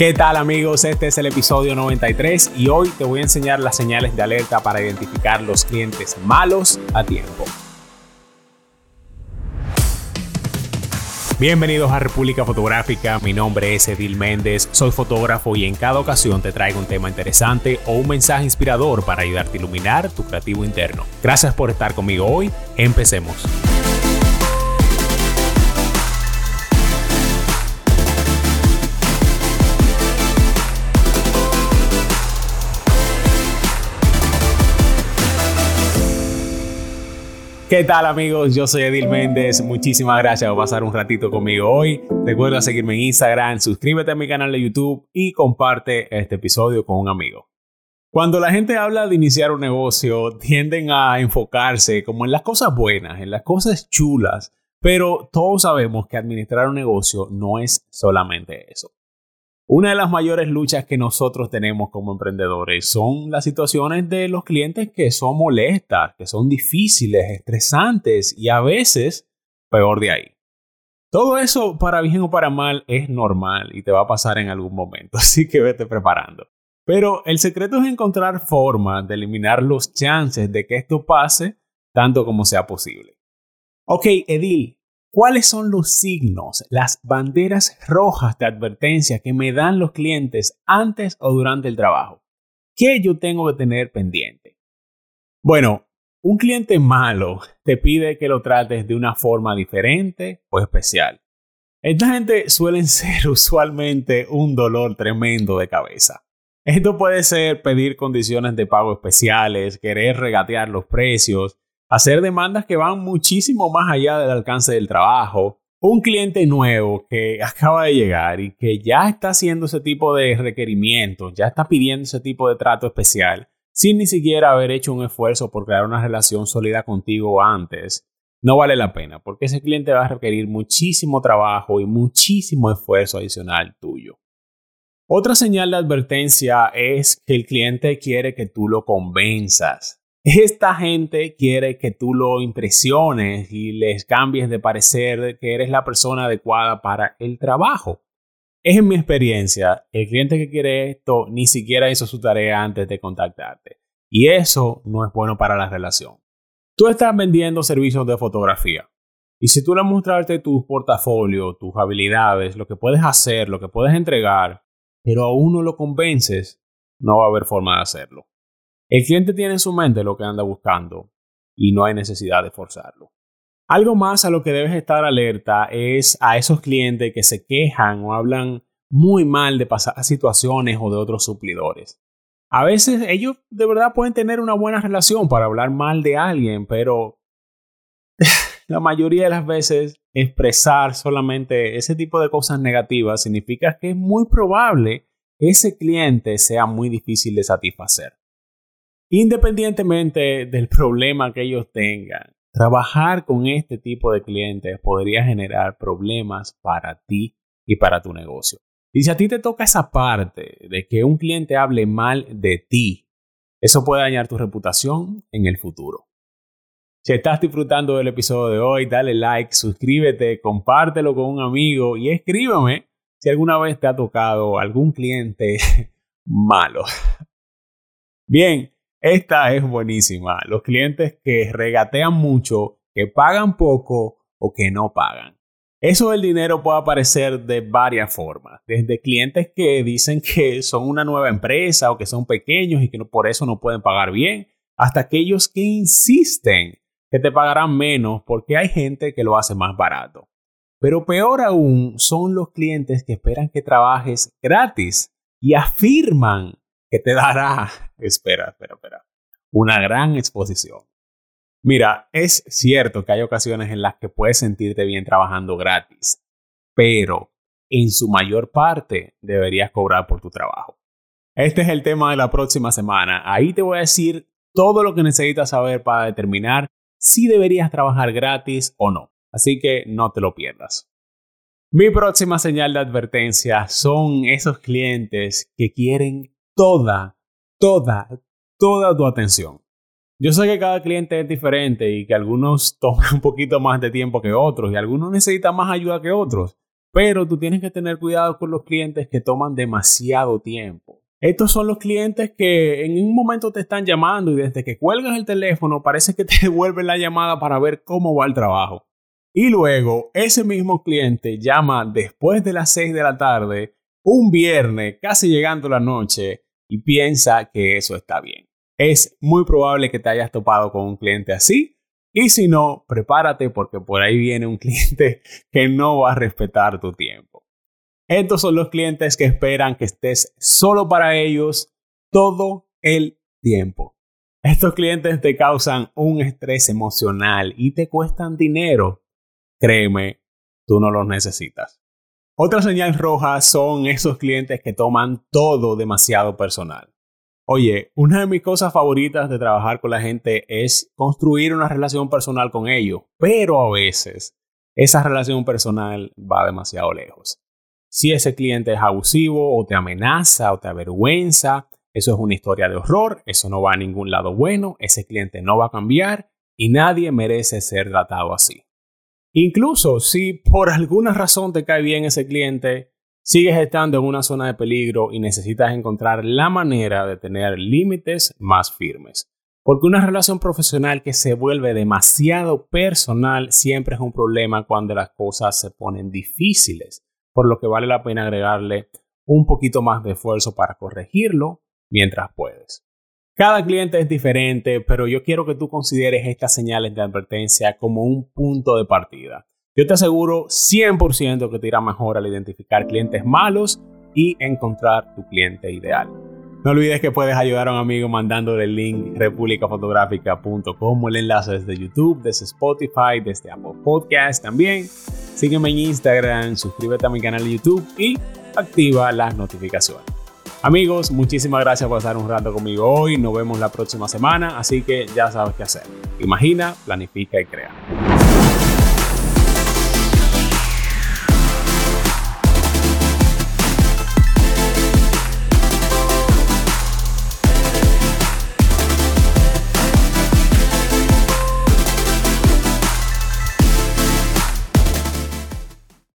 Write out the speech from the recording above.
¿Qué tal amigos? Este es el episodio 93 y hoy te voy a enseñar las señales de alerta para identificar los clientes malos a tiempo. Bienvenidos a República Fotográfica, mi nombre es Edil Méndez, soy fotógrafo y en cada ocasión te traigo un tema interesante o un mensaje inspirador para ayudarte a iluminar tu creativo interno. Gracias por estar conmigo hoy, empecemos. ¿Qué tal amigos? Yo soy Edil Méndez. Muchísimas gracias por pasar un ratito conmigo hoy. Recuerda seguirme en Instagram, suscríbete a mi canal de YouTube y comparte este episodio con un amigo. Cuando la gente habla de iniciar un negocio, tienden a enfocarse como en las cosas buenas, en las cosas chulas, pero todos sabemos que administrar un negocio no es solamente eso. Una de las mayores luchas que nosotros tenemos como emprendedores son las situaciones de los clientes que son molestas, que son difíciles, estresantes y a veces peor de ahí. Todo eso, para bien o para mal, es normal y te va a pasar en algún momento, así que vete preparando. Pero el secreto es encontrar formas de eliminar los chances de que esto pase tanto como sea posible. Ok, Edil, ¿Cuáles son los signos, las banderas rojas de advertencia que me dan los clientes antes o durante el trabajo? ¿Qué yo tengo que tener pendiente? Bueno, un cliente malo te pide que lo trates de una forma diferente o especial. Esta gente suelen ser usualmente un dolor tremendo de cabeza. Esto puede ser pedir condiciones de pago especiales, querer regatear los precios, hacer demandas que van muchísimo más allá del alcance del trabajo. Un cliente nuevo que acaba de llegar y que ya está haciendo ese tipo de requerimientos, ya está pidiendo ese tipo de trato especial, sin ni siquiera haber hecho un esfuerzo por crear una relación sólida contigo antes, no vale la pena, porque ese cliente va a requerir muchísimo trabajo y muchísimo esfuerzo adicional tuyo. Otra señal de advertencia es que el cliente quiere que tú lo convenzas. Esta gente quiere que tú lo impresiones y les cambies de parecer que eres la persona adecuada para el trabajo. Es en mi experiencia, el cliente que quiere esto ni siquiera hizo su tarea antes de contactarte. Y eso no es bueno para la relación. Tú estás vendiendo servicios de fotografía. Y si tú le mostrarte tu portafolio, tus habilidades, lo que puedes hacer, lo que puedes entregar, pero aún no lo convences, no va a haber forma de hacerlo. El cliente tiene en su mente lo que anda buscando y no hay necesidad de forzarlo. Algo más a lo que debes estar alerta es a esos clientes que se quejan o hablan muy mal de pasar situaciones o de otros suplidores. A veces ellos de verdad pueden tener una buena relación para hablar mal de alguien, pero la mayoría de las veces expresar solamente ese tipo de cosas negativas significa que es muy probable que ese cliente sea muy difícil de satisfacer. Independientemente del problema que ellos tengan, trabajar con este tipo de clientes podría generar problemas para ti y para tu negocio. Y si a ti te toca esa parte de que un cliente hable mal de ti, eso puede dañar tu reputación en el futuro. Si estás disfrutando del episodio de hoy, dale like, suscríbete, compártelo con un amigo y escríbame si alguna vez te ha tocado algún cliente malo. Bien, esta es buenísima. Los clientes que regatean mucho, que pagan poco o que no pagan. Eso del dinero puede aparecer de varias formas. Desde clientes que dicen que son una nueva empresa o que son pequeños y que por eso no pueden pagar bien, hasta aquellos que insisten que te pagarán menos porque hay gente que lo hace más barato. Pero peor aún son los clientes que esperan que trabajes gratis y afirman que te dará, espera, espera, espera, una gran exposición. Mira, es cierto que hay ocasiones en las que puedes sentirte bien trabajando gratis, pero en su mayor parte deberías cobrar por tu trabajo. Este es el tema de la próxima semana. Ahí te voy a decir todo lo que necesitas saber para determinar si deberías trabajar gratis o no. Así que no te lo pierdas. Mi próxima señal de advertencia son esos clientes que quieren toda, toda, toda tu atención. Yo sé que cada cliente es diferente y que algunos toman un poquito más de tiempo que otros y algunos necesitan más ayuda que otros, pero tú tienes que tener cuidado con los clientes que toman demasiado tiempo. Estos son los clientes que en un momento te están llamando y desde que cuelgas el teléfono parece que te devuelven la llamada para ver cómo va el trabajo. Y luego ese mismo cliente llama después de las 6 de la tarde, un viernes, casi llegando la noche, y piensa que eso está bien. Es muy probable que te hayas topado con un cliente así. Y si no, prepárate porque por ahí viene un cliente que no va a respetar tu tiempo. Estos son los clientes que esperan que estés solo para ellos todo el tiempo. Estos clientes te causan un estrés emocional y te cuestan dinero. Créeme, tú no los necesitas. Otra señal roja son esos clientes que toman todo demasiado personal. Oye, una de mis cosas favoritas de trabajar con la gente es construir una relación personal con ellos, pero a veces esa relación personal va demasiado lejos. Si ese cliente es abusivo o te amenaza o te avergüenza, eso es una historia de horror, eso no va a ningún lado bueno, ese cliente no va a cambiar y nadie merece ser tratado así. Incluso si por alguna razón te cae bien ese cliente, sigues estando en una zona de peligro y necesitas encontrar la manera de tener límites más firmes. Porque una relación profesional que se vuelve demasiado personal siempre es un problema cuando las cosas se ponen difíciles por lo que vale la pena agregarle un poquito más de esfuerzo para corregirlo mientras puedes. Cada cliente es diferente, pero yo quiero que tú consideres estas señales de advertencia como un punto de partida. Yo te aseguro 100% que te irá mejor al identificar clientes malos y encontrar tu cliente ideal. No olvides que puedes ayudar a un amigo mandándole el link republicafotográfica.com el enlace desde YouTube, desde Spotify, desde Apple Podcast también. Sígueme en Instagram, suscríbete a mi canal de YouTube y activa las notificaciones. Amigos, muchísimas gracias por estar un rato conmigo hoy. Nos vemos la próxima semana, así que ya sabes qué hacer. Imagina, planifica y crea.